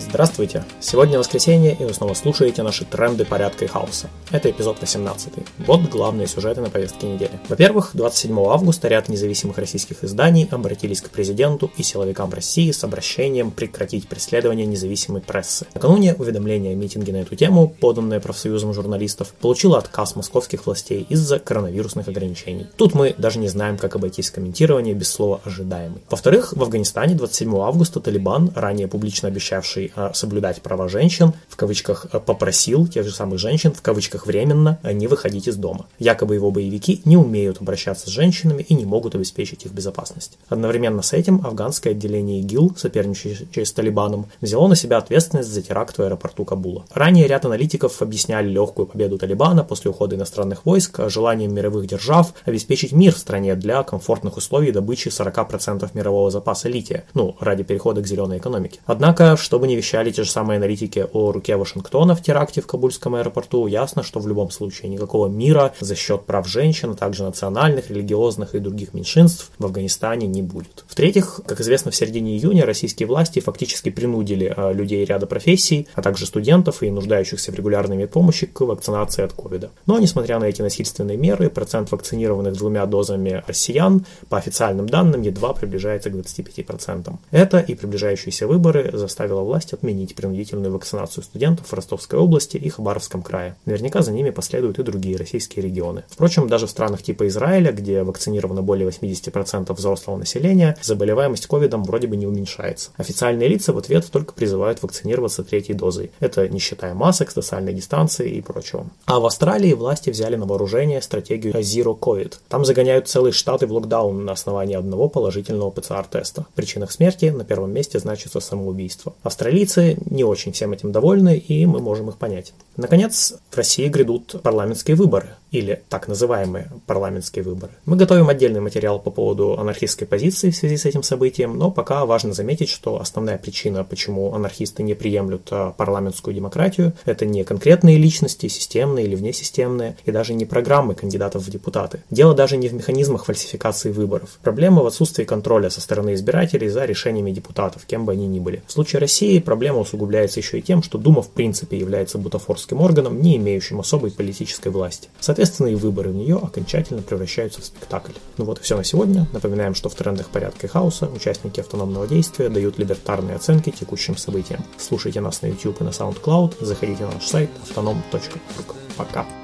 Здравствуйте! Сегодня воскресенье, и вы снова слушаете наши тренды порядка и хаоса. Это эпизод 18. Вот главные сюжеты на повестке недели. Во-первых, 27 августа ряд независимых российских изданий обратились к президенту и силовикам России с обращением прекратить преследование независимой прессы. Накануне уведомление о митинге на эту тему, поданное профсоюзом журналистов, получило отказ московских властей из-за коронавирусных ограничений. Тут мы даже не знаем, как обойтись комментирование без слова «ожидаемый». Во-вторых, в Афганистане 27 августа Талибан, ранее публично обещавший а, соблюдать права женщин, в кавычках а, попросил тех же самых женщин, в кавычках временно, а, не выходить из дома. Якобы его боевики не умеют обращаться с женщинами и не могут обеспечить их безопасность. Одновременно с этим афганское отделение ИГИЛ, соперничающее с Талибаном, взяло на себя ответственность за теракт в аэропорту Кабула. Ранее ряд аналитиков объясняли легкую победу Талибана после ухода иностранных войск желанием мировых держав обеспечить мир в стране для комфортных условий добычи 40% мирового запаса лития, ну, ради перехода к зеленой экономике. Однако, чтобы не вещали те же самые аналитики о руке Вашингтона в теракте в Кабульском аэропорту, ясно, что в любом случае никакого мира за счет прав женщин, а также национальных, религиозных и других меньшинств в Афганистане не будет. В-третьих, как известно, в середине июня российские власти фактически принудили а, людей ряда профессий, а также студентов и нуждающихся в регулярной медпомощи к вакцинации от ковида. Но, несмотря на эти насильственные меры, процент вакцинированных двумя дозами россиян, по официальным данным, едва приближается к 25%. Это и приближающиеся выборы заставило власть власть отменить принудительную вакцинацию студентов в Ростовской области и Хабаровском крае. Наверняка за ними последуют и другие российские регионы. Впрочем, даже в странах типа Израиля, где вакцинировано более 80% взрослого населения, заболеваемость ковидом вроде бы не уменьшается. Официальные лица в ответ только призывают вакцинироваться третьей дозой. Это не считая масок, социальной дистанции и прочего. А в Австралии власти взяли на вооружение стратегию Zero COVID. Там загоняют целые штаты в локдаун на основании одного положительного ПЦР-теста. В причинах смерти на первом месте значится самоубийство. Австралийцы австралийцы не очень всем этим довольны, и мы можем их понять. Наконец, в России грядут парламентские выборы, или так называемые парламентские выборы. Мы готовим отдельный материал по поводу анархистской позиции в связи с этим событием, но пока важно заметить, что основная причина, почему анархисты не приемлют а, парламентскую демократию, это не конкретные личности, системные или внесистемные, и даже не программы кандидатов в депутаты. Дело даже не в механизмах фальсификации выборов. Проблема в отсутствии контроля со стороны избирателей за решениями депутатов, кем бы они ни были. В случае России проблема усугубляется еще и тем, что Дума в принципе является бутафорским органом, не имеющим особой политической власти. Соответственно, и выборы в нее окончательно превращаются в спектакль. Ну вот и все на сегодня. Напоминаем, что в трендах порядка и хаоса участники автономного действия дают либертарные оценки текущим событиям. Слушайте нас на YouTube и на SoundCloud, заходите на наш сайт autonom.org. Пока!